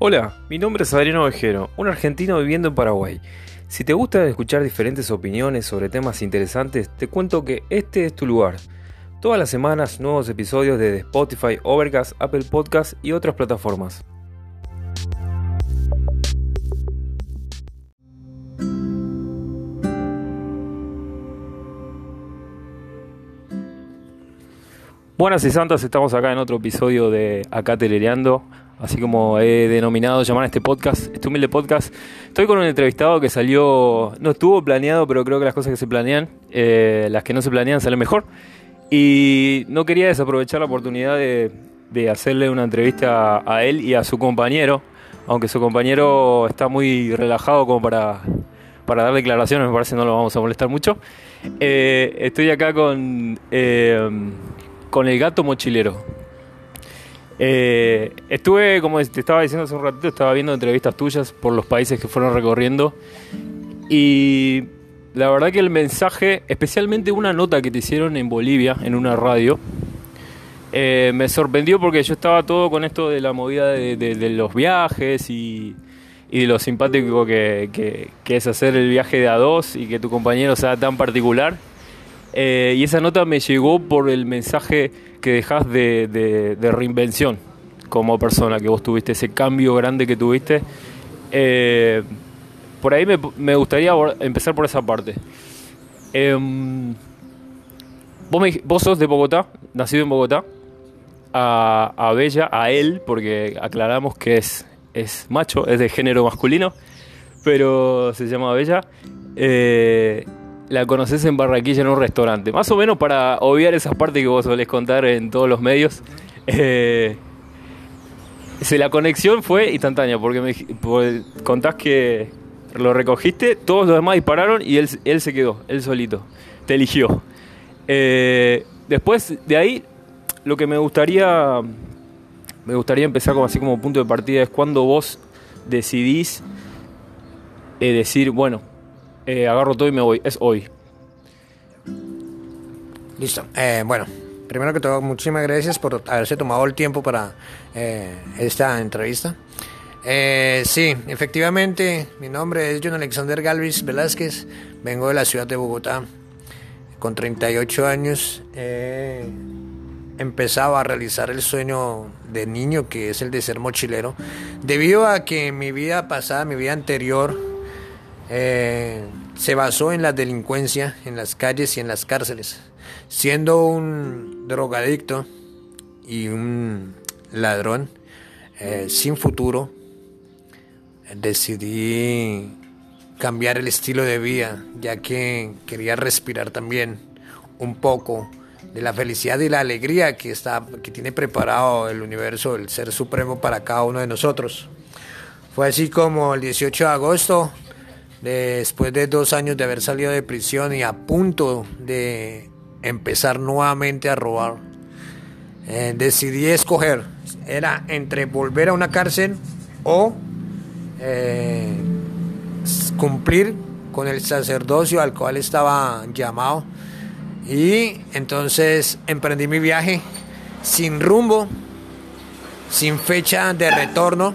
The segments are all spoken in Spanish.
Hola, mi nombre es Adriano Ovejero, un argentino viviendo en Paraguay. Si te gusta escuchar diferentes opiniones sobre temas interesantes, te cuento que este es tu lugar. Todas las semanas nuevos episodios de Spotify, Overcast, Apple Podcasts y otras plataformas. Buenas y santas, estamos acá en otro episodio de Acá Telereando, así como he denominado llamar a este podcast, este humilde podcast. Estoy con un entrevistado que salió, no estuvo planeado, pero creo que las cosas que se planean, eh, las que no se planean salen mejor. Y no quería desaprovechar la oportunidad de, hacerle una entrevista a él y a su compañero, aunque su compañero está muy relajado como para, dar declaraciones, me parece no lo vamos a molestar mucho. Eh, estoy acá. Eh, con el gato mochilero. Eh, estuve, como te estaba diciendo hace un ratito, estaba viendo entrevistas tuyas por los países que fueron recorriendo. Y la verdad que el mensaje, especialmente una nota que te hicieron en Bolivia, en una radio, eh, me sorprendió porque yo estaba todo con esto de la movida de, los viajes y, de lo simpático que, es hacer el viaje de a dos y que tu compañero sea tan particular. Eh, y esa nota me llegó por el mensaje que dejas de, reinvención como persona, que vos tuviste ese cambio grande que tuviste. Eh, por ahí me, gustaría empezar por esa parte. Em, vos, sos de Bogotá, nacido en Bogotá. A, Bella, a él, porque aclaramos que es, es macho, es de género masculino, pero se llama Bella. Eh, la conoces en Barranquilla en un restaurante. Más o menos para obviar esa parte que vos solés contar en todos los medios. Eh, la conexión fue instantánea, porque me contás que lo recogiste, todos los demás dispararon y él, él se quedó, él solito. Te eligió. Eh, después de ahí, lo que me gustaría, me gustaría empezar como así como punto de partida es cuando vos decidís eh, decir, bueno, eh, agarro todo y me voy. Es hoy. Listo. Eh, bueno, primero que todo, muchísimas gracias por haberse tomado el tiempo para eh, esta entrevista. sí, efectivamente, mi nombre es John Alexander Galvis Velázquez, vengo de la ciudad de Bogotá, con 38 años. He empezado a realizar el sueño de niño, que es el de ser mochilero, debido a que mi vida pasada, mi vida anterior, eh, se basó en la delincuencia en las calles y en las cárceles. Siendo un drogadicto y un ladrón eh, sin futuro, decidí cambiar el estilo de vida, ya que quería respirar también un poco de la felicidad y la alegría que, está, que tiene preparado el universo, el Ser Supremo para cada uno de nosotros. Fue así como el 18 de agosto después de dos años de haber salido de prisión y a punto de empezar nuevamente a robar, eh, decidí escoger, era entre volver a una cárcel o eh, cumplir con el sacerdocio al cual estaba llamado. Y entonces emprendí mi viaje sin rumbo, sin fecha de retorno.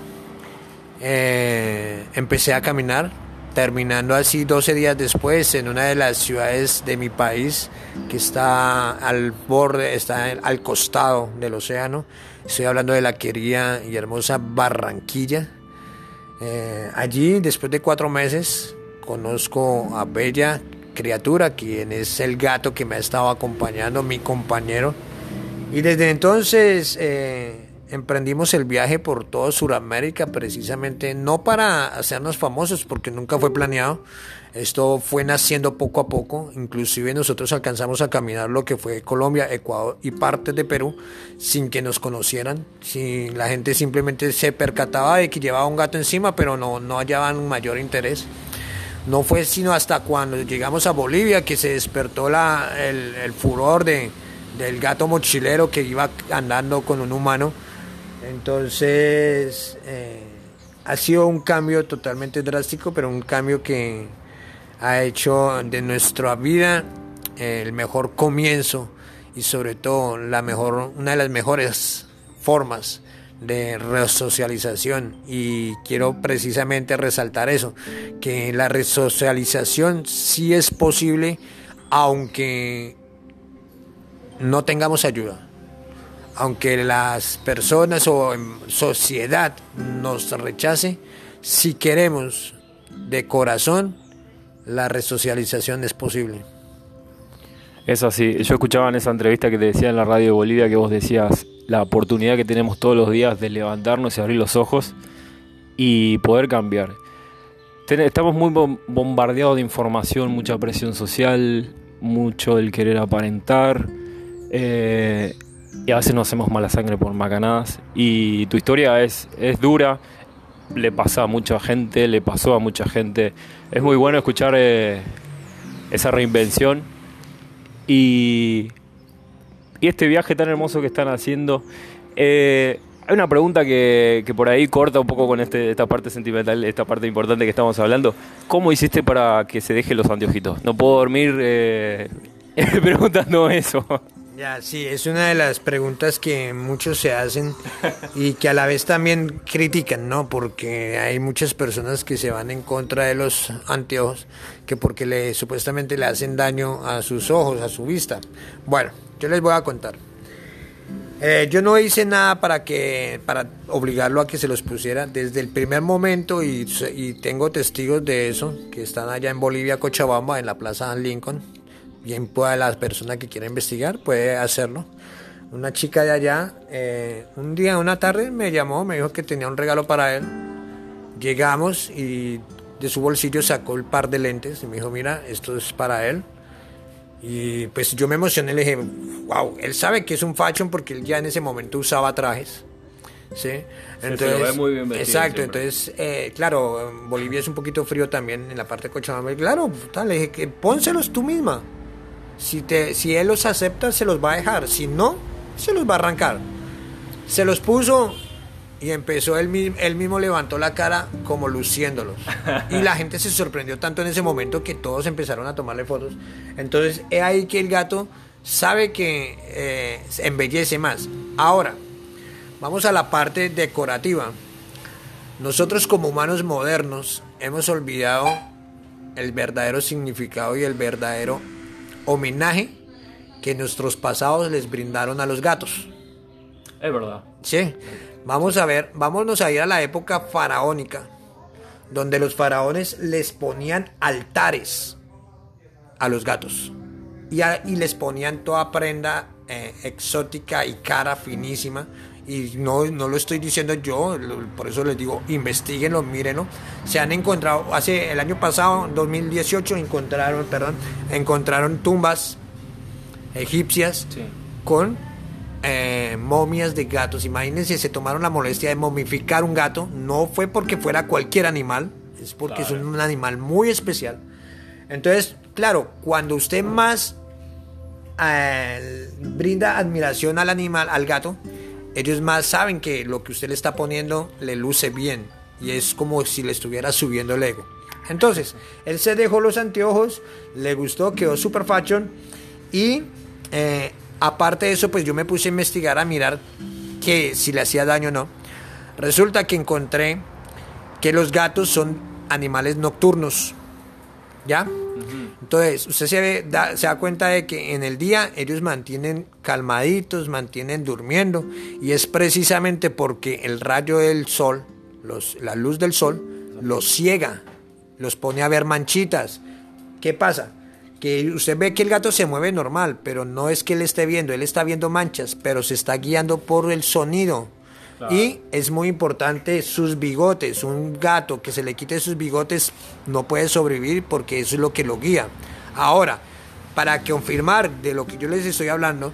Eh, empecé a caminar terminando así 12 días después en una de las ciudades de mi país que está al borde, está al costado del océano. Estoy hablando de la querida y hermosa Barranquilla. Eh, allí, después de cuatro meses, conozco a Bella Criatura, quien es el gato que me ha estado acompañando, mi compañero. Y desde entonces... Eh, emprendimos el viaje por toda Sudamérica precisamente no para hacernos famosos porque nunca fue planeado. Esto fue naciendo poco a poco, inclusive nosotros alcanzamos a caminar lo que fue Colombia, Ecuador y partes de Perú sin que nos conocieran. Si la gente simplemente se percataba de que llevaba un gato encima, pero no, no hallaban mayor interés. No fue sino hasta cuando llegamos a Bolivia que se despertó la, el, el furor de, del gato mochilero que iba andando con un humano entonces, eh, ha sido un cambio totalmente drástico, pero un cambio que ha hecho de nuestra vida el mejor comienzo y sobre todo la mejor, una de las mejores formas de resocialización. Y quiero precisamente resaltar eso, que la resocialización sí es posible aunque no tengamos ayuda, aunque las personas o sociedad nos rechace, si queremos de corazón, la resocialización es posible. Es así. Yo escuchaba en esa entrevista que te decía en la radio de Bolivia que vos decías la oportunidad que tenemos todos los días de levantarnos y abrir los ojos y poder cambiar. Estamos muy bombardeados de información, mucha presión social, mucho el querer aparentar. Eh, y a veces nos hacemos mala sangre por macanadas. Y tu historia es, es dura, le pasa a mucha gente, le pasó a mucha gente. Es muy bueno escuchar eh, esa reinvención y, este viaje tan hermoso que están haciendo. Eh, hay una pregunta que, por ahí corta un poco con este, esta parte sentimental, esta parte importante que estamos hablando. ¿Cómo hiciste para que se dejen los anteojitos? No puedo dormir eh, preguntando eso. Ya, sí, es una de las preguntas que muchos se hacen y que a la vez también critican, ¿no? Porque hay muchas personas que se van en contra de los anteojos, que porque le supuestamente le hacen daño a sus ojos, a su vista. Bueno, yo les voy a contar. Eh, yo no hice nada para que para obligarlo a que se los pusiera desde el primer momento y, y tengo testigos de eso que están allá en Bolivia, Cochabamba, en la Plaza Lincoln bien pueda la persona que quiera investigar, puede hacerlo. Una chica de allá, eh, un día, una tarde, me llamó, me dijo que tenía un regalo para él. Llegamos y de su bolsillo sacó el par de lentes y me dijo, mira, esto es para él. Y pues yo me emocioné, le dije, wow, él sabe que es un fashion porque él ya en ese momento usaba trajes. ¿sí? Entonces, muy bien exacto, entonces, eh, claro, Bolivia es un poquito frío también en la parte de Cochabamba. Claro, le dije que pónselos tú misma. Si, te, si él los acepta, se los va a dejar. Si no, se los va a arrancar. Se los puso y empezó él, él mismo levantó la cara como luciéndolos. Y la gente se sorprendió tanto en ese momento que todos empezaron a tomarle fotos. Entonces es ahí que el gato sabe que eh, embellece más. Ahora, vamos a la parte decorativa. Nosotros como humanos modernos hemos olvidado el verdadero significado y el verdadero homenaje que nuestros pasados les brindaron a los gatos. Es verdad. Sí. Vamos a ver, vámonos a ir a la época faraónica, donde los faraones les ponían altares a los gatos y, y les ponían toda prenda eh, exótica y cara finísima. Y no, no lo estoy diciendo yo, por eso les digo, investiguenlo, mírenlo. Se han encontrado, hace el año pasado, 2018, encontraron, perdón, encontraron tumbas egipcias con eh, momias de gatos. Imagínense, se tomaron la molestia de momificar un gato. No fue porque fuera cualquier animal, es porque es un animal muy especial. Entonces, claro, cuando usted más brinda admiración al animal, al gato, ellos más saben que lo que usted le está poniendo le luce bien y es como si le estuviera subiendo el ego. Entonces, él se dejó los anteojos, le gustó, quedó super fashion y eh, aparte de eso, pues yo me puse a investigar, a mirar que si le hacía daño o no. Resulta que encontré que los gatos son animales nocturnos, ¿ya? Entonces, usted se, da, se da cuenta de que en el día ellos mantienen calmaditos, mantienen durmiendo, y es precisamente porque el rayo del sol, los, la luz del sol, los ciega, los pone a ver manchitas. ¿Qué pasa? Que usted ve que el gato se mueve normal, pero no es que él esté viendo, él está viendo manchas, pero se está guiando por el sonido. Y es muy importante sus bigotes. Un gato que se le quite sus bigotes no puede sobrevivir porque eso es lo que lo guía. Ahora, para confirmar de lo que yo les estoy hablando,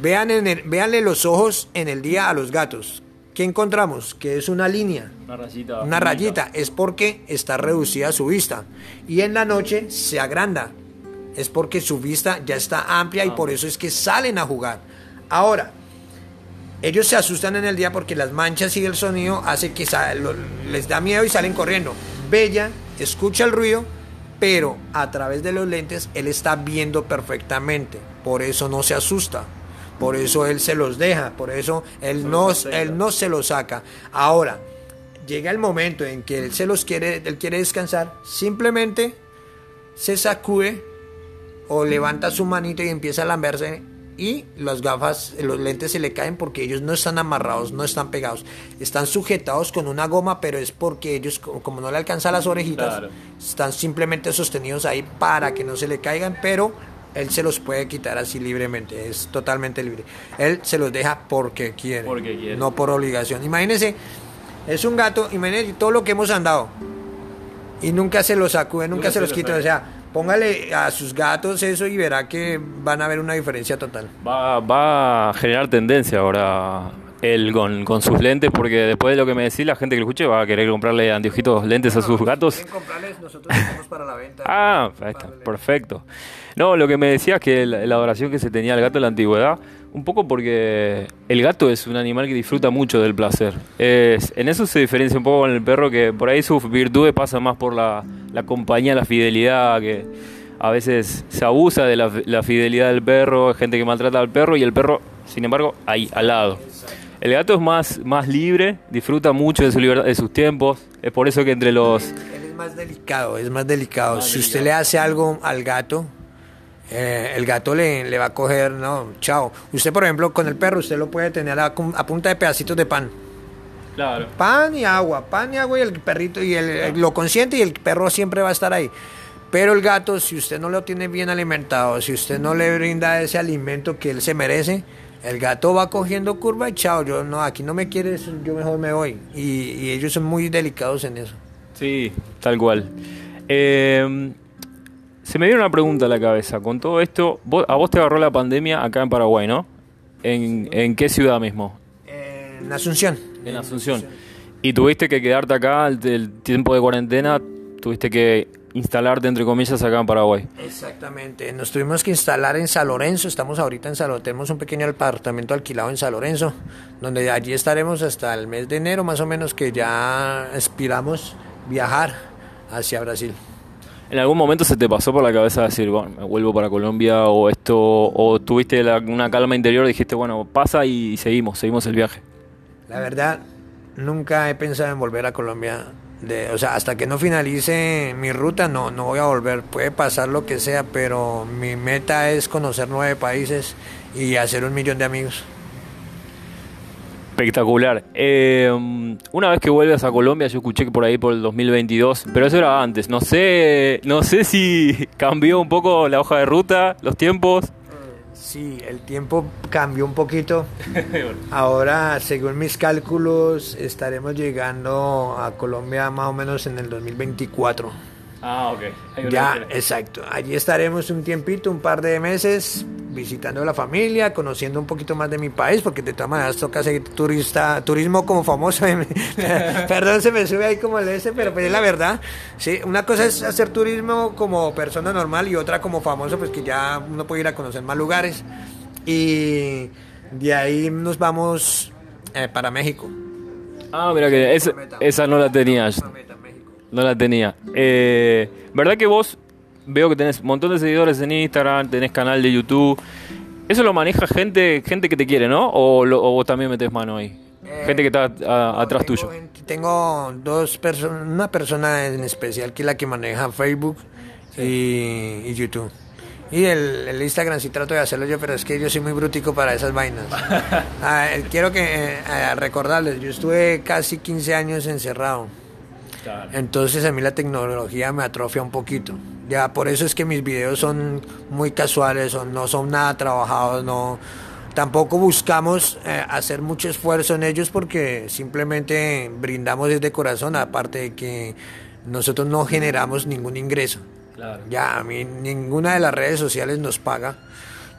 vean en el, véanle los ojos en el día a los gatos. ¿Qué encontramos? Que es una línea. Una rayita. Una rayita. Es porque está reducida su vista. Y en la noche se agranda. Es porque su vista ya está amplia y por eso es que salen a jugar. Ahora, ellos se asustan en el día porque las manchas y el sonido hace que les da miedo y salen corriendo. Bella escucha el ruido, pero a través de los lentes él está viendo perfectamente. Por eso no se asusta. Por eso él se los deja, por eso él no, él no se los saca. Ahora, llega el momento en que él se los quiere, él quiere descansar, simplemente se sacude o levanta su manito y empieza a lamberse y las gafas, los lentes se le caen porque ellos no están amarrados, no están pegados, están sujetados con una goma, pero es porque ellos, como no le alcanzan las orejitas, están simplemente sostenidos ahí para que no se le caigan, pero él se los puede quitar así libremente, es totalmente libre. Él se los deja porque quiere, porque quiere. no por obligación. Imagínense, es un gato, imagínense todo lo que hemos andado y nunca se los sacude, nunca, se, los quita, o sea Póngale a sus gatos eso y verá que van a ver una diferencia total. Va, va a generar tendencia ahora él con, con, sus lentes, porque después de lo que me decís, la gente que lo escuche va a querer comprarle anteojitos lentes a sus gatos. comprarles, nosotros estamos para la venta. Ah, está, perfecto. No, lo que me decías que la, la adoración que se tenía al gato en la antigüedad un poco porque el gato es un animal que disfruta mucho del placer. Es, en eso se diferencia un poco con el perro, que por ahí sus virtudes pasan más por la, compañía, la fidelidad, que a veces se abusa de la, fidelidad del perro, hay gente que maltrata al perro y el perro, sin embargo, ahí, al lado. El gato es más, más libre, disfruta mucho de su libertad, de sus tiempos. Es por eso que entre los... Él es más delicado, es más delicado. si usted le hace algo al gato, eh, el gato le, le, va a coger, no, chao. Usted, por ejemplo, con el perro, usted lo puede tener a, punta de pedacitos de pan. Claro. Pan y agua, pan y agua y el perrito y el, lo consiente y el perro siempre va a estar ahí. Pero el gato, si usted no lo tiene bien alimentado, si usted no le brinda ese alimento que él se merece, el gato va cogiendo curva y chao, yo no, aquí no me quieres, yo mejor me voy. Y, y ellos son muy delicados en eso. Sí, tal cual. Eh, se me viene una pregunta a la cabeza. Con todo esto, a vos te agarró la pandemia acá en Paraguay, ¿no? ¿En, qué ciudad mismo? En Asunción. En Asunción. Y tuviste que quedarte acá el, tiempo de cuarentena, tuviste que instalarte, entre comillas, acá en Paraguay. Exactamente. Nos tuvimos que instalar en San Lorenzo. Estamos ahorita en San Lorenzo. Tenemos un pequeño apartamento alquilado en San Lorenzo, donde allí estaremos hasta el mes de enero, más o menos, que ya aspiramos viajar hacia Brasil. ¿En algún momento se te pasó por la cabeza decir, bueno, me vuelvo para Colombia o esto, o tuviste una calma interior y dijiste, bueno, pasa y seguimos, seguimos el viaje? La verdad, nunca he pensado en volver a Colombia. De, o sea, hasta que no finalice mi ruta, no, no voy a volver. Puede pasar lo que sea, pero mi meta es conocer nueve países y hacer un millón de amigos. Espectacular. Eh, una vez que vuelves a Colombia, yo escuché que por ahí por el 2022, pero eso era antes. No sé, no sé si cambió un poco la hoja de ruta, los tiempos. Sí, el tiempo cambió un poquito. Ahora, según mis cálculos, estaremos llegando a Colombia más o menos en el 2024. Ah, ok. Ya, exacto. Allí estaremos un tiempito, un par de meses, visitando a la familia, conociendo un poquito más de mi país, porque de todas maneras toca seguir turista, turismo como famoso. Perdón, se me sube ahí como el ese, pero pues es la verdad. Sí, una cosa es hacer turismo como persona normal y otra como famoso, pues que ya uno puede ir a conocer más lugares. Y de ahí nos vamos eh, para México. Ah, mira que esa no la tenías. No la tenía. Eh, ¿Verdad que vos veo que tenés un montón de seguidores en Instagram, tenés canal de YouTube? ¿Eso lo maneja gente gente que te quiere, no? ¿O, vos también metes mano ahí? Eh, gente que está atrás tuyo. tengo dos personas, una persona en especial que es la que maneja Facebook y, YouTube. Y el, Instagram sí trato de hacerlo yo, pero es que yo soy muy brutico para esas vainas. Ah, quiero que eh, recordarles, yo estuve casi 15 años encerrado. Entonces a mí la tecnología me atrofia un poquito. Ya por eso es que mis videos son muy casuales, no son nada trabajados, no tampoco buscamos eh, hacer mucho esfuerzo en ellos porque simplemente brindamos desde corazón, aparte de que nosotros no generamos ningún ingreso. Ya a mí ninguna de las redes sociales nos paga.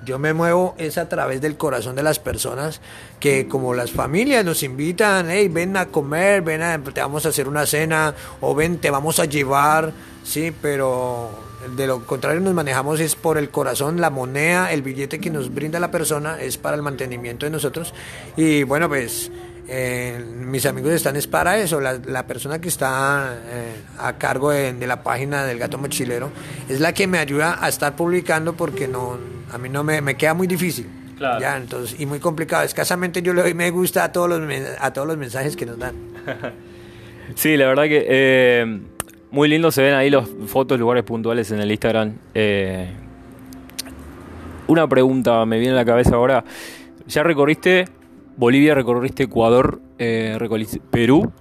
Yo me muevo es a través del corazón de las personas que como las familias nos invitan, hey, ven a comer, ven a, te vamos a hacer una cena o ven, te vamos a llevar, sí, pero de lo contrario nos manejamos es por el corazón, la moneda, el billete que nos brinda la persona es para el mantenimiento de nosotros. Y bueno pues eh, mis amigos están es para eso. La, persona que está eh, a cargo de, la página del gato mochilero es la que me ayuda a estar publicando porque no, a mí no me, me queda muy difícil. Claro. Ya, entonces, y muy complicado. Escasamente yo le doy me gusta a todos los, a todos los mensajes que nos dan. sí, la verdad que eh, muy lindo se ven ahí los fotos, lugares puntuales en el Instagram. Una pregunta me viene a la cabeza ahora. Ya recorriste Bolivia, recorriste Ecuador, eh, Perú.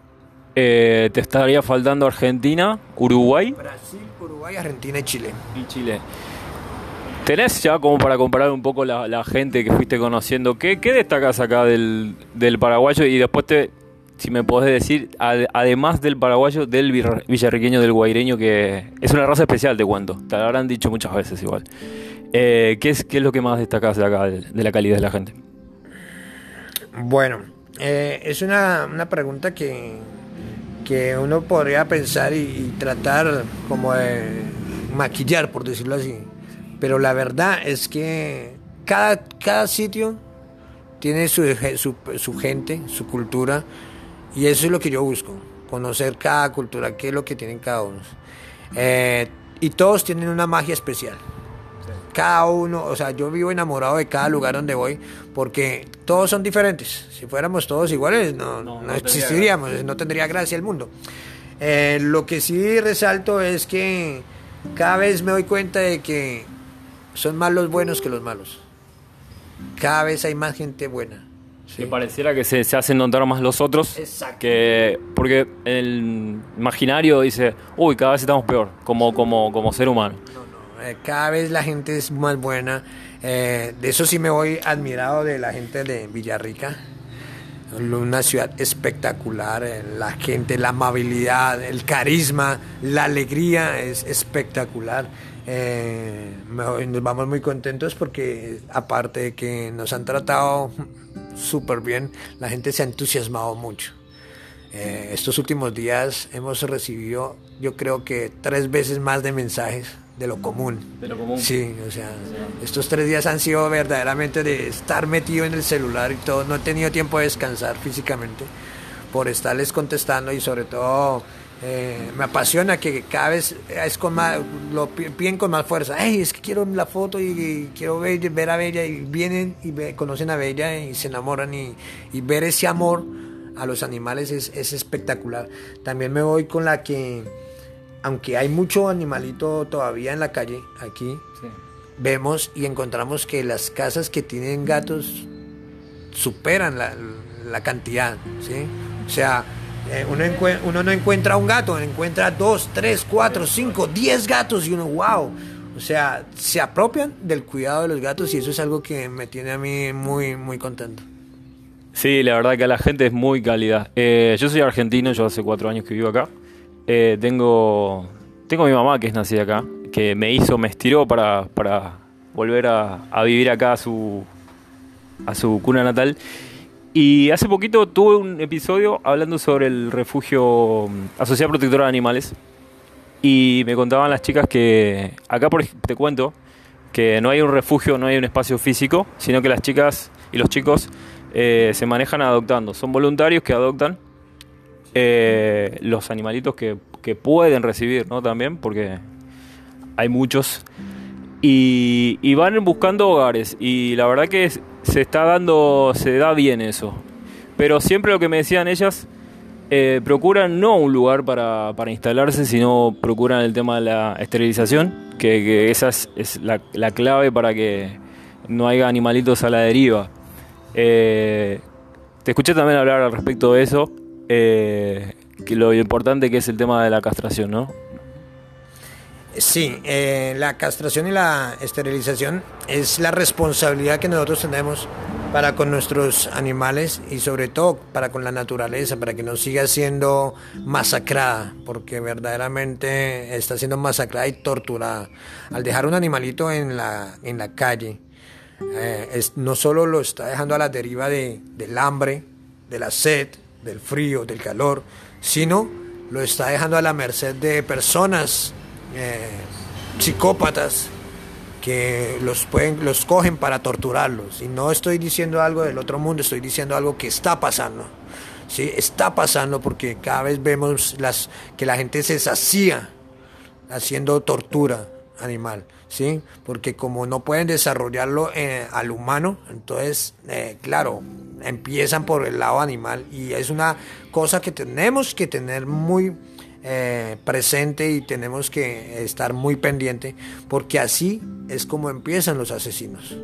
Eh, te estaría faltando Argentina, Uruguay. Brasil, Uruguay, Argentina y Chile. Y Chile. ¿Tenés ya como para comparar un poco la, gente que fuiste conociendo? ¿Qué, qué destacas acá del, del, paraguayo? Y después te, si me podés decir, además del paraguayo, del villarriqueño, del guaireño, que es una raza especial, te cuento. Te lo habrán dicho muchas veces igual. Eh, ¿qué, es, ¿Qué es lo que más destacas de acá, de, la calidad de la gente? Bueno, eh, es una, una pregunta que, que uno podría pensar y, tratar como de maquillar, por decirlo así. Pero la verdad es que cada, cada sitio tiene su, su, gente, su cultura, y eso es lo que yo busco, conocer cada cultura, qué es lo que tienen cada uno. Eh, y todos tienen una magia especial cada uno, o sea, yo vivo enamorado de cada lugar donde voy porque todos son diferentes. Si fuéramos todos iguales, no, no, existiríamos, no tendría gracia el mundo. Eh, lo que sí resalto es que cada vez me doy cuenta de que son más los buenos que los malos. Cada vez hay más gente buena. Que pareciera que se, se, hacen notar más los otros. Exacto. Que, porque el imaginario dice, uy, cada vez estamos peor, como, como, como ser humano. Eh, cada vez la gente es más buena. Eh, de eso sí me voy admirado de la gente de Villarrica. Una ciudad espectacular, eh, la gente, la amabilidad, el carisma, la alegría es espectacular. nos vamos muy contentos porque aparte de que nos han tratado súper bien, la gente se ha entusiasmado mucho. estos últimos días hemos recibido yo creo que tres veces más de mensajes de lo común. De lo común. Sí, o sea, estos tres días han sido verdaderamente de estar metido en el celular y todo. No he tenido tiempo de descansar físicamente por estarles contestando y sobre todo eh, me apasiona que cada vez es con más, lo piden con más fuerza. Hey, es que quiero la foto y, quiero ver, ver, a Bella y vienen y conocen a Bella y se enamoran y, y ver ese amor a los animales es, es espectacular. También me voy con la que aunque hay mucho animalito todavía en la calle, aquí, vemos y encontramos que las casas que tienen gatos superan la, cantidad, ¿sí? O sea, eh, uno, uno, no encuentra un gato, encuentra dos, tres, cuatro, cinco, diez gatos y uno, wow. O sea, se apropian del cuidado de los gatos y eso es algo que me tiene a mí muy, muy contento. Sí, la verdad que la gente es muy cálida. Eh, yo soy argentino, yo hace cuatro años que vivo acá. Eh, tengo, tengo mi mamá que es nacida acá, que me hizo, me estiró para, para volver a, vivir acá a su, a su cuna natal. Y hace poquito tuve un episodio hablando sobre el refugio mm, Asociación Protectora de Animales. Y me contaban las chicas que acá por, te cuento que no hay un refugio, no hay un espacio físico, sino que las chicas y los chicos eh, se manejan adoptando. Son voluntarios que adoptan eh, los animalitos que, pueden recibir, ¿no? También, porque hay muchos. Y, van buscando hogares. Y la verdad que se está dando, se da bien eso. Pero siempre lo que me decían ellas, eh, procuran no un lugar para, instalarse, sino procuran el tema de la esterilización, que, esa es, la, clave para que no haya animalitos a la deriva. Eh, te escuché también hablar al respecto de eso eh, que lo importante que es el tema de la castración, ¿no? Sí, eh, la castración y la esterilización es la responsabilidad que nosotros tenemos para con nuestros animales y sobre todo para con la naturaleza, para que no siga siendo masacrada, porque verdaderamente está siendo masacrada y torturada. Al dejar un animalito en la, en la calle, eh, es, no solo lo está dejando a la deriva de, del hambre, de la sed, del frío, del calor, sino lo está dejando a la merced de personas eh, psicópatas que los pueden los cogen para torturarlos. Y no estoy diciendo algo del otro mundo estoy diciendo algo que está pasando sí está pasando porque cada vez vemos las que la gente se sacía haciendo tortura animal, ¿sí? Porque como no pueden desarrollarlo eh, al humano, entonces, eh, claro, empiezan por el lado animal y es una cosa que tenemos que tener muy eh, presente y tenemos que estar muy pendiente, porque así es como empiezan los asesinos.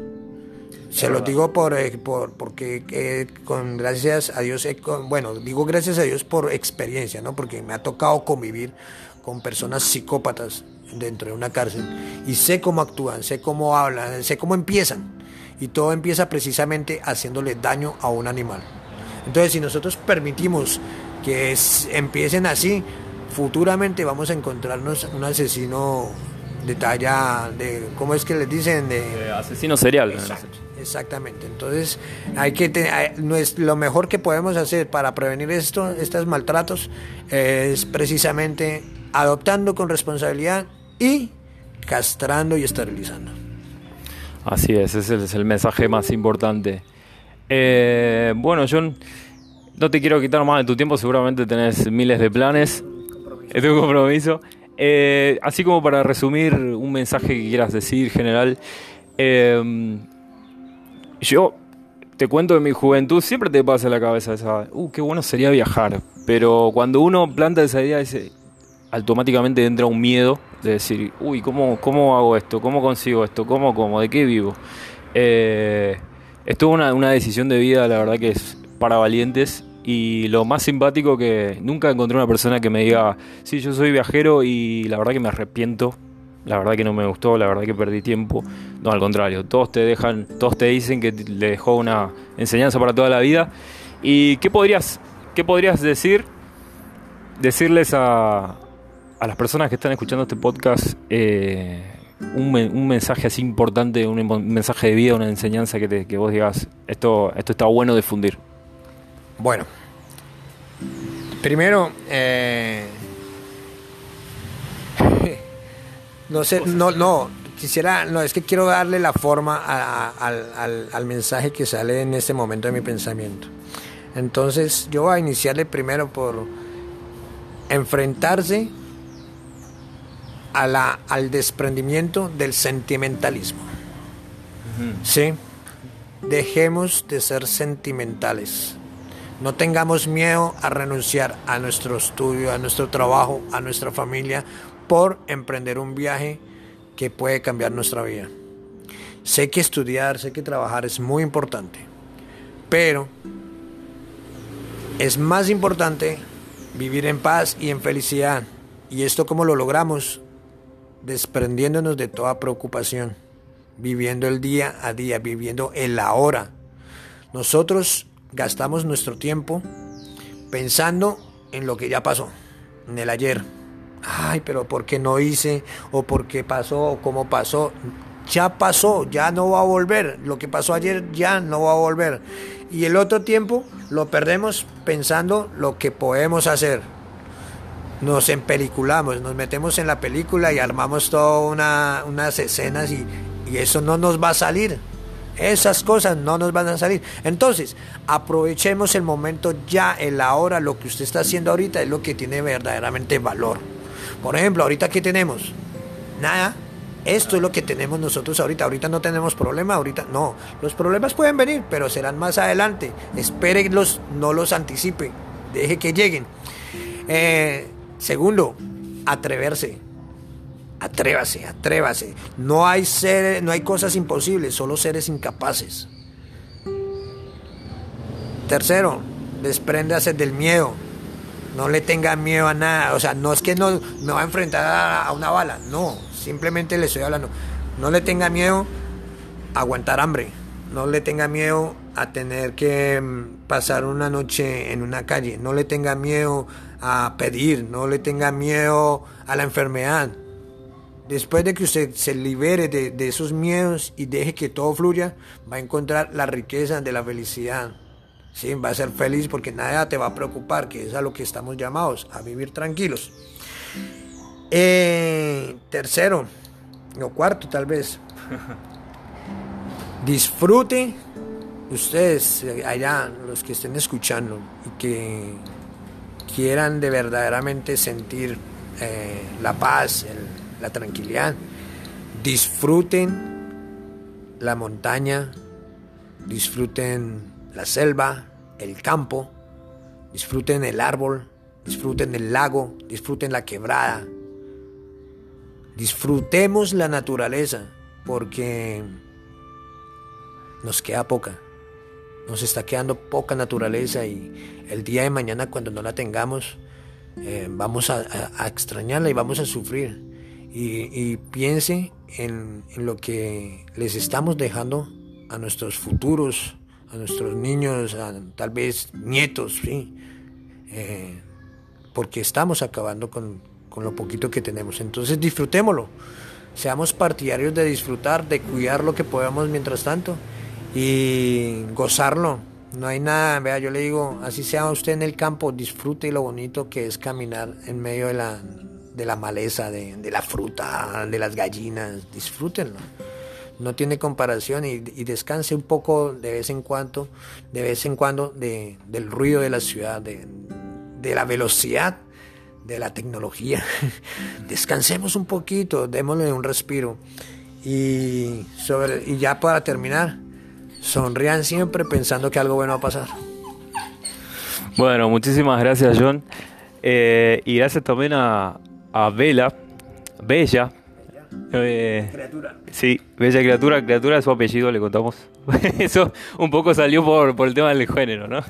Se lo digo por, por porque con gracias a Dios, bueno, digo gracias a Dios por experiencia, ¿no? Porque me ha tocado convivir con personas psicópatas dentro de una cárcel y sé cómo actúan, sé cómo hablan, sé cómo empiezan. Y todo empieza precisamente haciéndole daño a un animal. Entonces, si nosotros permitimos que empiecen así, futuramente vamos a encontrarnos un asesino de talla de cómo es que les dicen de, asesino serial exactamente entonces hay que no es lo mejor que podemos hacer para prevenir esto estos maltratos es precisamente adoptando con responsabilidad y castrando y esterilizando. Así es, ese es el mensaje más importante. Eh, bueno, John, no te quiero quitar más de tu tiempo, seguramente tenés miles de planes. Es tu compromiso. Eh, así como para resumir un mensaje que quieras decir general, eh, yo te cuento de mi juventud, siempre te pasa en la cabeza esa, uh, qué bueno sería viajar, pero cuando uno planta esa idea, dice, automáticamente entra un miedo de decir, uy, ¿cómo, cómo hago esto? ¿Cómo consigo esto? ¿Cómo como? ¿De qué vivo? Eh, es una, una decisión de vida, la verdad que es para valientes. Y lo más simpático que nunca encontré una persona que me diga, sí, yo soy viajero y la verdad que me arrepiento, la verdad que no me gustó, la verdad que perdí tiempo. No, al contrario, todos te dejan, todos te dicen que le dejó una enseñanza para toda la vida. ¿Y qué podrías, qué podrías decir, decirles a, a las personas que están escuchando este podcast eh, un, mensaje así importante, un, mensaje de vida, una enseñanza que, que vos digas, esto, esto está bueno difundir? Bueno, primero, eh, no sé, no, no, quisiera, no, es que quiero darle la forma al, al mensaje que sale en este momento de mi pensamiento. Entonces, yo voy a iniciarle primero por enfrentarse la, al desprendimiento del sentimentalismo. ¿Sí? Dejemos de ser sentimentales. No tengamos miedo a renunciar a nuestro estudio, a nuestro trabajo, a nuestra familia, por emprender un viaje que puede cambiar nuestra vida. Sé que estudiar, sé que trabajar es muy importante, pero es más importante vivir en paz y en felicidad. ¿Y esto cómo lo logramos? Desprendiéndonos de toda preocupación, viviendo el día a día, viviendo el ahora. Nosotros gastamos nuestro tiempo pensando en lo que ya pasó, en el ayer. Ay, pero ¿por qué no hice? ¿O por qué pasó? ¿O cómo pasó? Ya pasó, ya no va a volver. Lo que pasó ayer ya no va a volver. Y el otro tiempo lo perdemos pensando lo que podemos hacer, nos empeliculamos, nos metemos en la película y armamos todas una, unas escenas y, y eso no nos va a salir. Esas cosas no nos van a salir. Entonces, aprovechemos el momento ya, el ahora, lo que usted está haciendo ahorita es lo que tiene verdaderamente valor. Por ejemplo, ahorita ¿qué tenemos? Nada. Esto es lo que tenemos nosotros ahorita. Ahorita no tenemos problema, ahorita no. Los problemas pueden venir, pero serán más adelante. Espérenlos, no los anticipe. Deje que lleguen. Eh, Segundo, atreverse. Atrévase, atrévase. No hay, ser, no hay cosas imposibles, solo seres incapaces. Tercero, despréndase del miedo. No le tenga miedo a nada. O sea, no es que no me va a enfrentar a, una bala. No, simplemente le estoy hablando. No le tenga miedo a aguantar hambre. No le tenga miedo a tener que mm, pasar una noche en una calle. No le tenga miedo a pedir, no le tenga miedo a la enfermedad. Después de que usted se libere de, esos miedos y deje que todo fluya, va a encontrar la riqueza de la felicidad. Sí, va a ser feliz porque nada te va a preocupar, que es a lo que estamos llamados, a vivir tranquilos. Eh, tercero, o cuarto tal vez, disfrute ustedes allá, los que estén escuchando y que quieran de verdaderamente sentir eh, la paz, la tranquilidad, disfruten la montaña, disfruten la selva, el campo, disfruten el árbol, disfruten el lago, disfruten la quebrada. Disfrutemos la naturaleza porque nos queda poca. Nos está quedando poca naturaleza y el día de mañana cuando no la tengamos eh, vamos a, extrañarla y vamos a sufrir. Y, piense en, lo que les estamos dejando a nuestros futuros, a nuestros niños, tal vez nietos, ¿sí? Eh, porque estamos acabando con, con lo poquito que tenemos. Entonces disfrutémoslo, seamos partidarios de disfrutar, de cuidar lo que podamos mientras tanto y gozarlo. No hay nada, vea, yo le digo, así sea usted en el campo, disfrute lo bonito que es caminar en medio de la, de la maleza, de, la fruta, de las gallinas, disfrútenlo. No tiene comparación y, descanse un poco de vez en cuando, de vez en cuando de, del ruido de la ciudad, de, la velocidad de la tecnología. Descansemos un poquito, démosle un respiro. Y ya para terminar, sonrían siempre pensando que algo bueno va a pasar. Bueno, muchísimas gracias John. Eh, y gracias también a, a Vela, Bella, eh, criatura. Sí, bella criatura, criatura es su apellido, le contamos. Eso un poco salió por, por el tema del género, ¿no?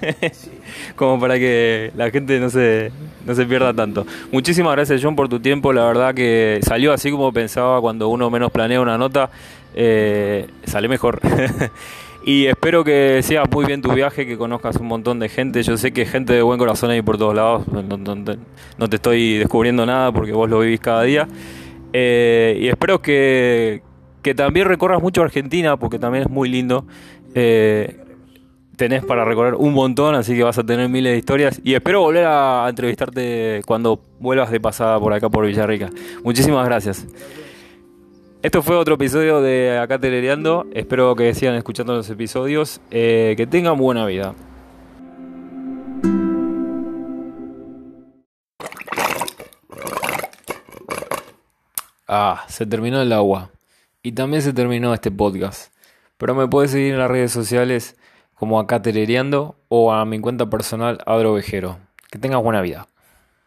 Como para que la gente no se, no se pierda tanto. Muchísimas gracias, John, por tu tiempo. La verdad que salió así como pensaba cuando uno menos planea una nota. Eh, sale mejor. y espero que sea muy bien tu viaje, que conozcas un montón de gente. Yo sé que gente de buen corazón hay por todos lados. no te estoy descubriendo nada porque vos lo vivís cada día. Eh, y espero que, también recorras mucho Argentina, porque también es muy lindo. Eh, tenés para recorrer un montón, así que vas a tener miles de historias. Y espero volver a entrevistarte cuando vuelvas de pasada por acá por Villarrica. Muchísimas gracias. Esto fue otro episodio de Acá Telereando. Espero que sigan escuchando los episodios. Eh, que tengan buena vida. Ah, se terminó el agua. Y también se terminó este podcast. Pero me puedes seguir en las redes sociales como acá telereando o a mi cuenta personal Adro Vejero. Que tengas buena vida.